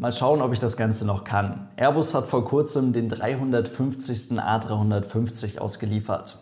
Mal schauen, ob ich das Ganze noch kann. Airbus hat vor kurzem den 350. A350 ausgeliefert.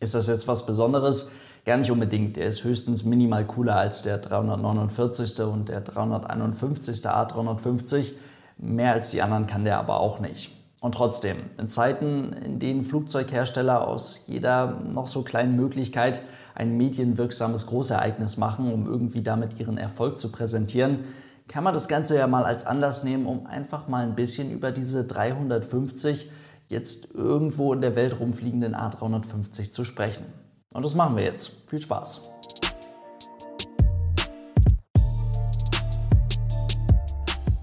Ist das jetzt was Besonderes? Gar nicht unbedingt. Er ist höchstens minimal cooler als der 349. und der 351. A350. Mehr als die anderen kann der aber auch nicht. Und trotzdem, in Zeiten, in denen Flugzeughersteller aus jeder noch so kleinen Möglichkeit ein medienwirksames Großereignis machen, um irgendwie damit ihren Erfolg zu präsentieren, kann man das Ganze ja mal als Anlass nehmen, um einfach mal ein bisschen über diese 350 jetzt irgendwo in der Welt rumfliegenden A350 zu sprechen. Und das machen wir jetzt. Viel Spaß!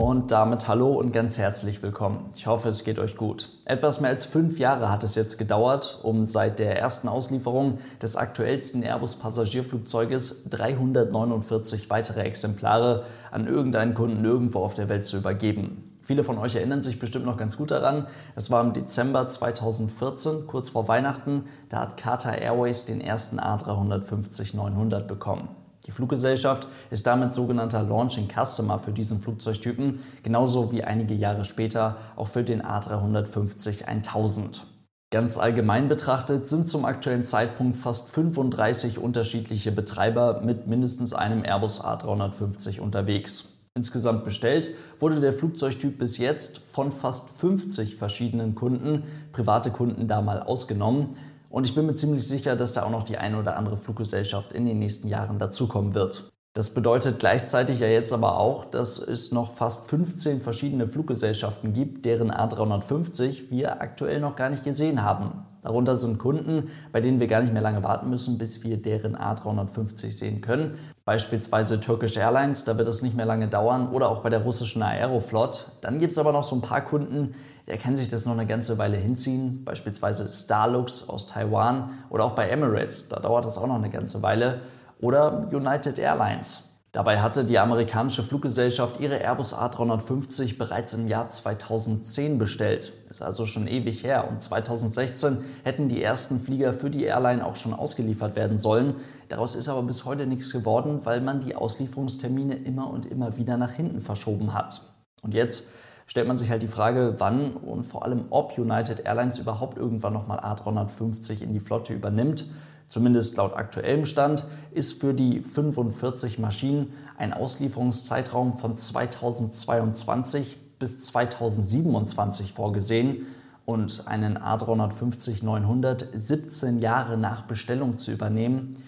Und damit hallo und ganz herzlich willkommen. Ich hoffe, es geht euch gut. Etwas mehr als fünf Jahre hat es jetzt gedauert, um seit der ersten Auslieferung des aktuellsten Airbus-Passagierflugzeuges 349 weitere Exemplare an irgendeinen Kunden irgendwo auf der Welt zu übergeben. Viele von euch erinnern sich bestimmt noch ganz gut daran. Es war im Dezember 2014, kurz vor Weihnachten. Da hat Qatar Airways den ersten A350-900 bekommen. Die Fluggesellschaft ist damit sogenannter Launching Customer für diesen Flugzeugtypen, genauso wie einige Jahre später auch für den A350 1000. Ganz allgemein betrachtet sind zum aktuellen Zeitpunkt fast 35 unterschiedliche Betreiber mit mindestens einem Airbus A350 unterwegs. Insgesamt bestellt wurde der Flugzeugtyp bis jetzt von fast 50 verschiedenen Kunden, private Kunden da mal ausgenommen, und ich bin mir ziemlich sicher, dass da auch noch die eine oder andere Fluggesellschaft in den nächsten Jahren dazukommen wird. Das bedeutet gleichzeitig ja jetzt aber auch, dass es noch fast 15 verschiedene Fluggesellschaften gibt, deren A350 wir aktuell noch gar nicht gesehen haben. Darunter sind Kunden, bei denen wir gar nicht mehr lange warten müssen, bis wir deren A350 sehen können. Beispielsweise Turkish Airlines, da wird es nicht mehr lange dauern, oder auch bei der russischen Aeroflot. Dann gibt es aber noch so ein paar Kunden, der kann sich das noch eine ganze Weile hinziehen, beispielsweise Starlux aus Taiwan oder auch bei Emirates, da dauert das auch noch eine ganze Weile, oder United Airlines. Dabei hatte die amerikanische Fluggesellschaft ihre Airbus A350 bereits im Jahr 2010 bestellt. Ist also schon ewig her. Und 2016 hätten die ersten Flieger für die Airline auch schon ausgeliefert werden sollen. Daraus ist aber bis heute nichts geworden, weil man die Auslieferungstermine immer und immer wieder nach hinten verschoben hat. Und jetzt stellt man sich halt die Frage, wann und vor allem ob United Airlines überhaupt irgendwann nochmal A350 in die Flotte übernimmt. Zumindest laut aktuellem Stand ist für die 45 Maschinen ein Auslieferungszeitraum von 2022 bis 2027 vorgesehen und einen A350-900 17 Jahre nach Bestellung zu übernehmen,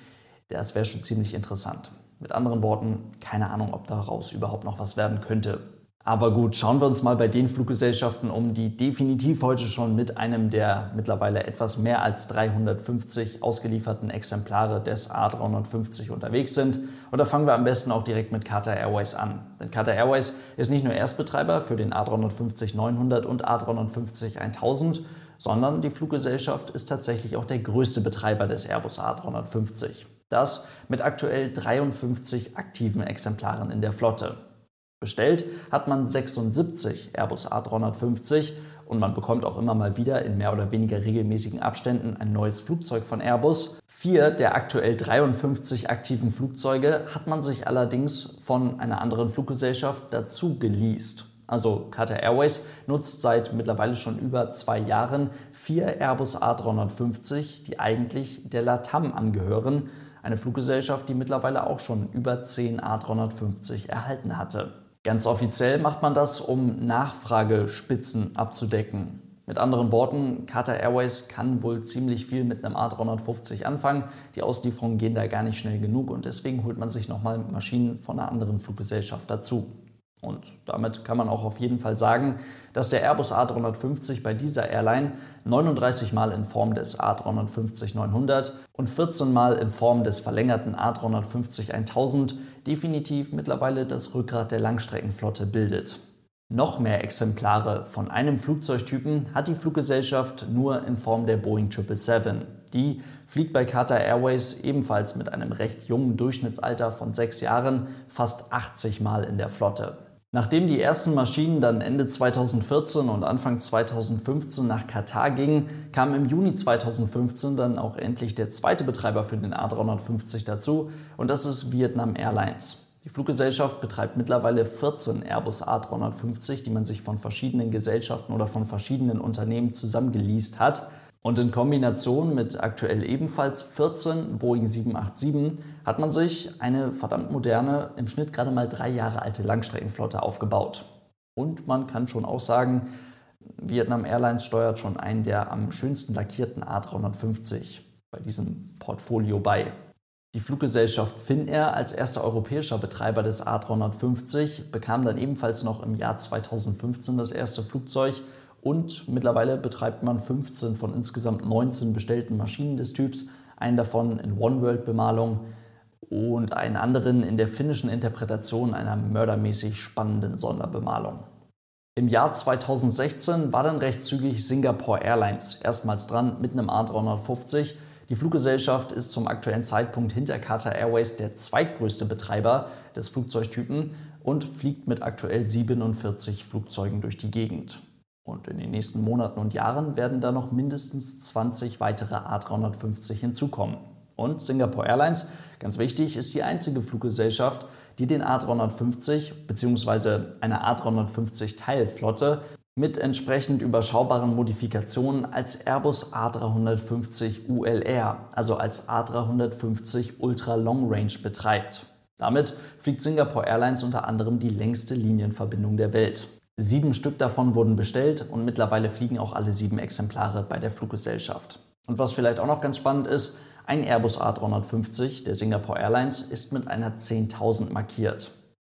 das wäre schon ziemlich interessant. Mit anderen Worten, keine Ahnung, ob daraus überhaupt noch was werden könnte. Aber gut, schauen wir uns mal bei den Fluggesellschaften um, die definitiv heute schon mit einem der mittlerweile etwas mehr als 350 ausgelieferten Exemplare des A350 unterwegs sind. Und da fangen wir am besten auch direkt mit Qatar Airways an. Denn Qatar Airways ist nicht nur Erstbetreiber für den A350-900 und A350-1000, sondern die Fluggesellschaft ist tatsächlich auch der größte Betreiber des Airbus A350. Das mit aktuell 53 aktiven Exemplaren in der Flotte. Bestellt hat man 76 Airbus A350 und man bekommt auch immer mal wieder in mehr oder weniger regelmäßigen Abständen ein neues Flugzeug von Airbus. Vier der aktuell 53 aktiven Flugzeuge hat man sich allerdings von einer anderen Fluggesellschaft dazu geleast. Also Qatar Airways nutzt seit mittlerweile schon über zwei Jahren vier Airbus A350, die eigentlich der LATAM angehören, eine Fluggesellschaft, die mittlerweile auch schon über 10 A350 erhalten hatte. Ganz offiziell macht man das, um Nachfragespitzen abzudecken. Mit anderen Worten, Qatar Airways kann wohl ziemlich viel mit einem A350 anfangen. Die Auslieferungen gehen da gar nicht schnell genug und deswegen holt man sich nochmal Maschinen von einer anderen Fluggesellschaft dazu. Und damit kann man auch auf jeden Fall sagen, dass der Airbus A350 bei dieser Airline 39 Mal in Form des A350-900 und 14 Mal in Form des verlängerten A350-1000 definitiv mittlerweile das Rückgrat der Langstreckenflotte bildet. Noch mehr Exemplare von einem Flugzeugtypen hat die Fluggesellschaft nur in Form der Boeing 777. Die fliegt bei Qatar Airways ebenfalls mit einem recht jungen Durchschnittsalter von sechs Jahren fast 80 Mal in der Flotte. Nachdem die ersten Maschinen dann Ende 2014 und Anfang 2015 nach Katar gingen, kam im Juni 2015 dann auch endlich der zweite Betreiber für den A350 dazu und das ist Vietnam Airlines. Die Fluggesellschaft betreibt mittlerweile 14 Airbus A350, die man sich von verschiedenen Gesellschaften oder von verschiedenen Unternehmen zusammengeleast hat. Und in Kombination mit aktuell ebenfalls 14 Boeing 787 hat man sich eine verdammt moderne, im Schnitt gerade mal drei Jahre alte Langstreckenflotte aufgebaut. Und man kann schon auch sagen, Vietnam Airlines steuert schon einen der am schönsten lackierten A350 bei diesem Portfolio bei. Die Fluggesellschaft Finnair als erster europäischer Betreiber des A350 bekam dann ebenfalls noch im Jahr 2015 das erste Flugzeug und mittlerweile betreibt man 15 von insgesamt 19 bestellten Maschinen des Typs, einen davon in One-World-Bemalung und einen anderen in der finnischen Interpretation einer mördermäßig spannenden Sonderbemalung. Im Jahr 2016 war dann recht zügig Singapore Airlines erstmals dran mit einem A350 die Fluggesellschaft ist zum aktuellen Zeitpunkt hinter Qatar Airways der zweitgrößte Betreiber des Flugzeugtypen und fliegt mit aktuell 47 Flugzeugen durch die Gegend. Und in den nächsten Monaten und Jahren werden da noch mindestens 20 weitere A350 hinzukommen. Und Singapore Airlines, ganz wichtig, ist die einzige Fluggesellschaft, die den A350 bzw. eine A350 Teilflotte mit entsprechend überschaubaren Modifikationen als Airbus A350 ULR, also als A350 Ultra Long Range betreibt. Damit fliegt Singapore Airlines unter anderem die längste Linienverbindung der Welt. Sieben Stück davon wurden bestellt und mittlerweile fliegen auch alle sieben Exemplare bei der Fluggesellschaft. Und was vielleicht auch noch ganz spannend ist, ein Airbus A350 der Singapore Airlines ist mit einer 10.000 markiert.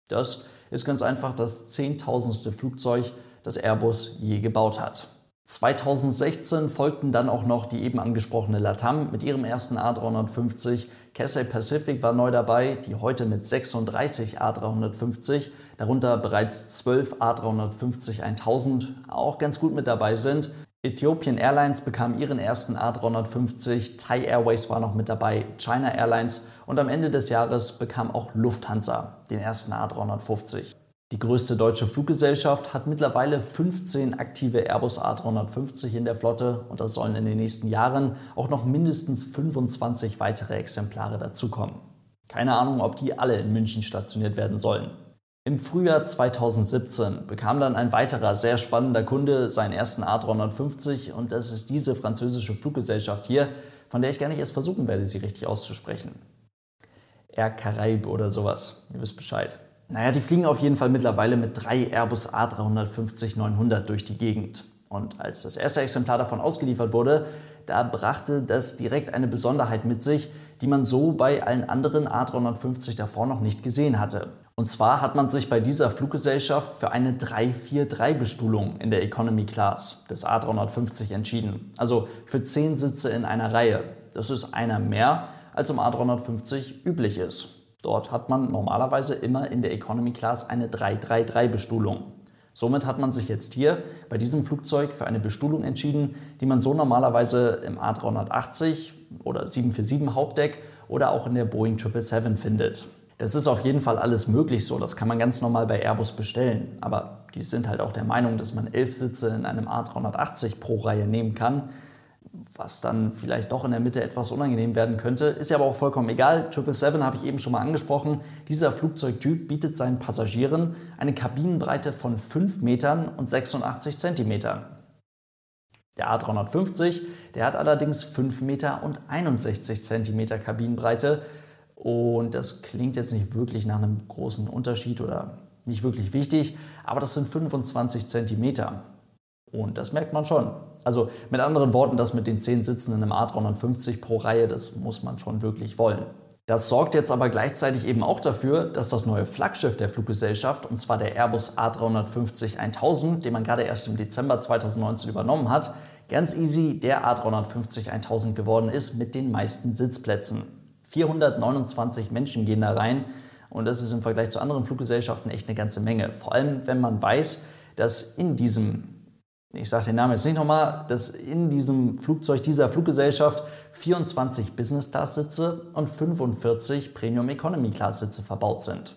Das ist ganz einfach das zehntausendste Flugzeug, das Airbus je gebaut hat. 2016 folgten dann auch noch die eben angesprochene LATAM mit ihrem ersten A350. Cathay Pacific war neu dabei, die heute mit 36 A350, darunter bereits 12 A350 1000 auch ganz gut mit dabei sind. Ethiopian Airlines bekam ihren ersten A350, Thai Airways war noch mit dabei, China Airlines und am Ende des Jahres bekam auch Lufthansa den ersten A350. Die größte deutsche Fluggesellschaft hat mittlerweile 15 aktive Airbus A350 in der Flotte und es sollen in den nächsten Jahren auch noch mindestens 25 weitere Exemplare dazukommen. Keine Ahnung, ob die alle in München stationiert werden sollen. Im Frühjahr 2017 bekam dann ein weiterer sehr spannender Kunde seinen ersten A350 und das ist diese französische Fluggesellschaft hier, von der ich gar nicht erst versuchen werde, sie richtig auszusprechen. Air Caraïbe oder sowas, ihr wisst Bescheid. Naja, die fliegen auf jeden Fall mittlerweile mit drei Airbus A350-900 durch die Gegend. Und als das erste Exemplar davon ausgeliefert wurde, da brachte das direkt eine Besonderheit mit sich, die man so bei allen anderen A350 davor noch nicht gesehen hatte. Und zwar hat man sich bei dieser Fluggesellschaft für eine 343-Bestuhlung in der Economy Class des A350 entschieden. Also für 10 Sitze in einer Reihe. Das ist einer mehr, als im A350 üblich ist. Dort hat man normalerweise immer in der Economy Class eine 333-Bestuhlung. Somit hat man sich jetzt hier bei diesem Flugzeug für eine Bestuhlung entschieden, die man so normalerweise im A380 oder 747 Hauptdeck oder auch in der Boeing 777 findet. Das ist auf jeden Fall alles möglich so, das kann man ganz normal bei Airbus bestellen. Aber die sind halt auch der Meinung, dass man elf Sitze in einem A380 pro Reihe nehmen kann was dann vielleicht doch in der Mitte etwas unangenehm werden könnte. Ist ja aber auch vollkommen egal. 777 habe ich eben schon mal angesprochen. Dieser Flugzeugtyp bietet seinen Passagieren eine Kabinenbreite von 5 Metern und 86 Zentimetern. Der A350, der hat allerdings 5 Meter und 61 Zentimeter Kabinenbreite. Und das klingt jetzt nicht wirklich nach einem großen Unterschied oder nicht wirklich wichtig, aber das sind 25 Zentimeter. Und das merkt man schon. Also mit anderen Worten, das mit den 10 Sitzen in einem A350 pro Reihe, das muss man schon wirklich wollen. Das sorgt jetzt aber gleichzeitig eben auch dafür, dass das neue Flaggschiff der Fluggesellschaft, und zwar der Airbus A350 1000, den man gerade erst im Dezember 2019 übernommen hat, ganz easy der A350 1000 geworden ist mit den meisten Sitzplätzen. 429 Menschen gehen da rein und das ist im Vergleich zu anderen Fluggesellschaften echt eine ganze Menge. Vor allem, wenn man weiß, dass in diesem ich sage den Namen jetzt nicht nochmal, dass in diesem Flugzeug dieser Fluggesellschaft 24 Business Class Sitze und 45 Premium Economy Class Sitze verbaut sind.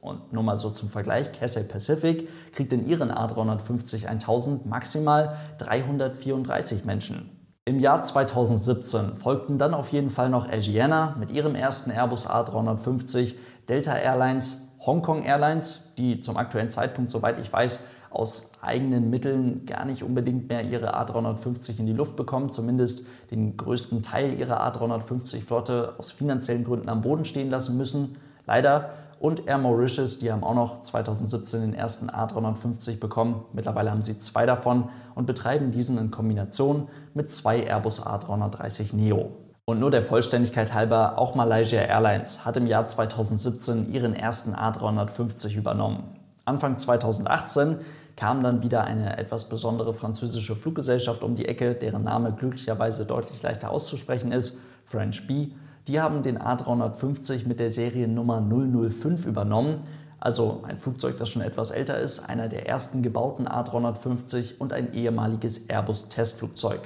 Und nur mal so zum Vergleich, Cathay Pacific kriegt in ihren A350 1000 maximal 334 Menschen. Im Jahr 2017 folgten dann auf jeden Fall noch Asiana mit ihrem ersten Airbus A350, Delta Airlines, Hongkong Airlines, die zum aktuellen Zeitpunkt, soweit ich weiß, aus eigenen Mitteln gar nicht unbedingt mehr ihre A350 in die Luft bekommen, zumindest den größten Teil ihrer A350-Flotte aus finanziellen Gründen am Boden stehen lassen müssen. Leider. Und Air Mauritius, die haben auch noch 2017 den ersten A350 bekommen. Mittlerweile haben sie zwei davon und betreiben diesen in Kombination mit zwei Airbus A330 Neo. Und nur der Vollständigkeit halber, auch Malaysia Airlines hat im Jahr 2017 ihren ersten A350 übernommen. Anfang 2018 kam dann wieder eine etwas besondere französische Fluggesellschaft um die Ecke, deren Name glücklicherweise deutlich leichter auszusprechen ist, French Bee. Die haben den A350 mit der Seriennummer 005 übernommen, also ein Flugzeug, das schon etwas älter ist, einer der ersten gebauten A350 und ein ehemaliges Airbus-Testflugzeug.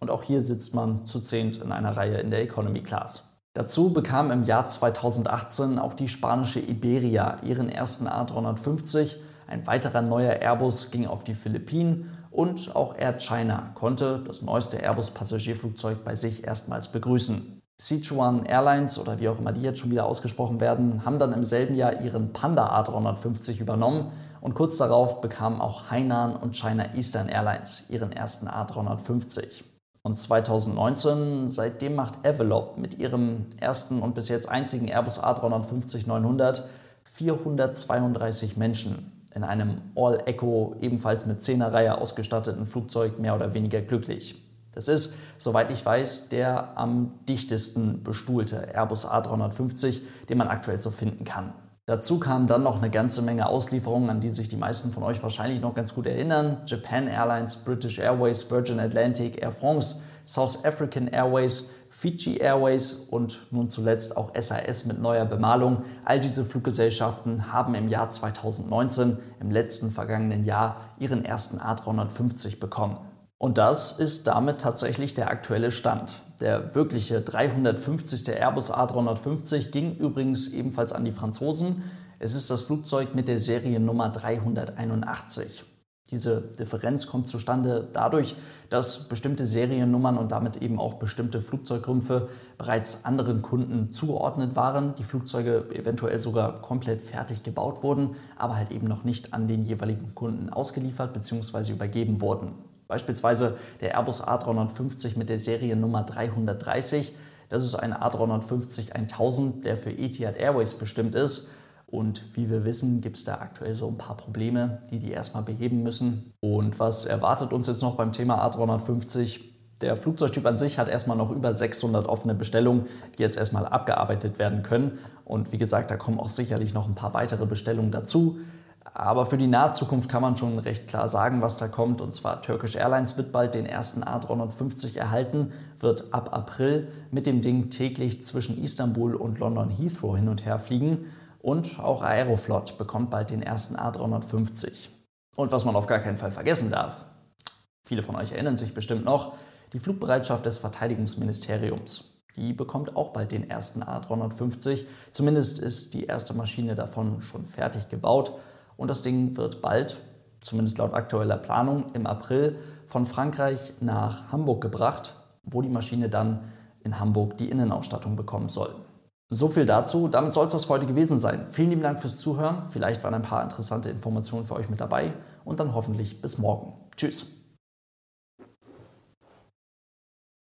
Und auch hier sitzt man zu zehnt in einer Reihe in der Economy Class. Dazu bekam im Jahr 2018 auch die spanische Iberia ihren ersten A350 ein weiterer neuer Airbus ging auf die Philippinen und auch Air China konnte das neueste Airbus-Passagierflugzeug bei sich erstmals begrüßen. Sichuan Airlines oder wie auch immer die jetzt schon wieder ausgesprochen werden, haben dann im selben Jahr ihren Panda A350 übernommen und kurz darauf bekamen auch Hainan und China Eastern Airlines ihren ersten A350. Und 2019, seitdem macht Avalop mit ihrem ersten und bis jetzt einzigen Airbus A350-900 432 Menschen in einem All-Echo, ebenfalls mit 10er Reihe ausgestatteten Flugzeug mehr oder weniger glücklich. Das ist, soweit ich weiß, der am dichtesten bestuhlte Airbus A350, den man aktuell so finden kann. Dazu kamen dann noch eine ganze Menge Auslieferungen, an die sich die meisten von euch wahrscheinlich noch ganz gut erinnern. Japan Airlines, British Airways, Virgin Atlantic, Air France, South African Airways, Fiji Airways und nun zuletzt auch SAS mit neuer Bemalung. All diese Fluggesellschaften haben im Jahr 2019, im letzten vergangenen Jahr, ihren ersten A350 bekommen. Und das ist damit tatsächlich der aktuelle Stand. Der wirkliche 350. Airbus A350 ging übrigens ebenfalls an die Franzosen. Es ist das Flugzeug mit der Seriennummer 381. Diese Differenz kommt zustande dadurch, dass bestimmte Seriennummern und damit eben auch bestimmte Flugzeugrümpfe bereits anderen Kunden zugeordnet waren, die Flugzeuge eventuell sogar komplett fertig gebaut wurden, aber halt eben noch nicht an den jeweiligen Kunden ausgeliefert bzw. übergeben wurden. Beispielsweise der Airbus A350 mit der Seriennummer 330. Das ist ein A350 1000, der für Etihad Airways bestimmt ist und wie wir wissen, gibt es da aktuell so ein paar Probleme, die die erstmal beheben müssen. Und was erwartet uns jetzt noch beim Thema A350? Der Flugzeugtyp an sich hat erstmal noch über 600 offene Bestellungen, die jetzt erstmal abgearbeitet werden können. Und wie gesagt, da kommen auch sicherlich noch ein paar weitere Bestellungen dazu. Aber für die nahe Zukunft kann man schon recht klar sagen, was da kommt. Und zwar Turkish Airlines wird bald den ersten A350 erhalten, wird ab April mit dem Ding täglich zwischen Istanbul und London Heathrow hin und her fliegen. Und auch Aeroflot bekommt bald den ersten A350. Und was man auf gar keinen Fall vergessen darf, viele von euch erinnern sich bestimmt noch, die Flugbereitschaft des Verteidigungsministeriums. Die bekommt auch bald den ersten A350. Zumindest ist die erste Maschine davon schon fertig gebaut. Und das Ding wird bald, zumindest laut aktueller Planung, im April von Frankreich nach Hamburg gebracht, wo die Maschine dann in Hamburg die Innenausstattung bekommen soll. So viel dazu. Damit soll es das heute gewesen sein. Vielen lieben Dank fürs Zuhören. Vielleicht waren ein paar interessante Informationen für euch mit dabei und dann hoffentlich bis morgen. Tschüss.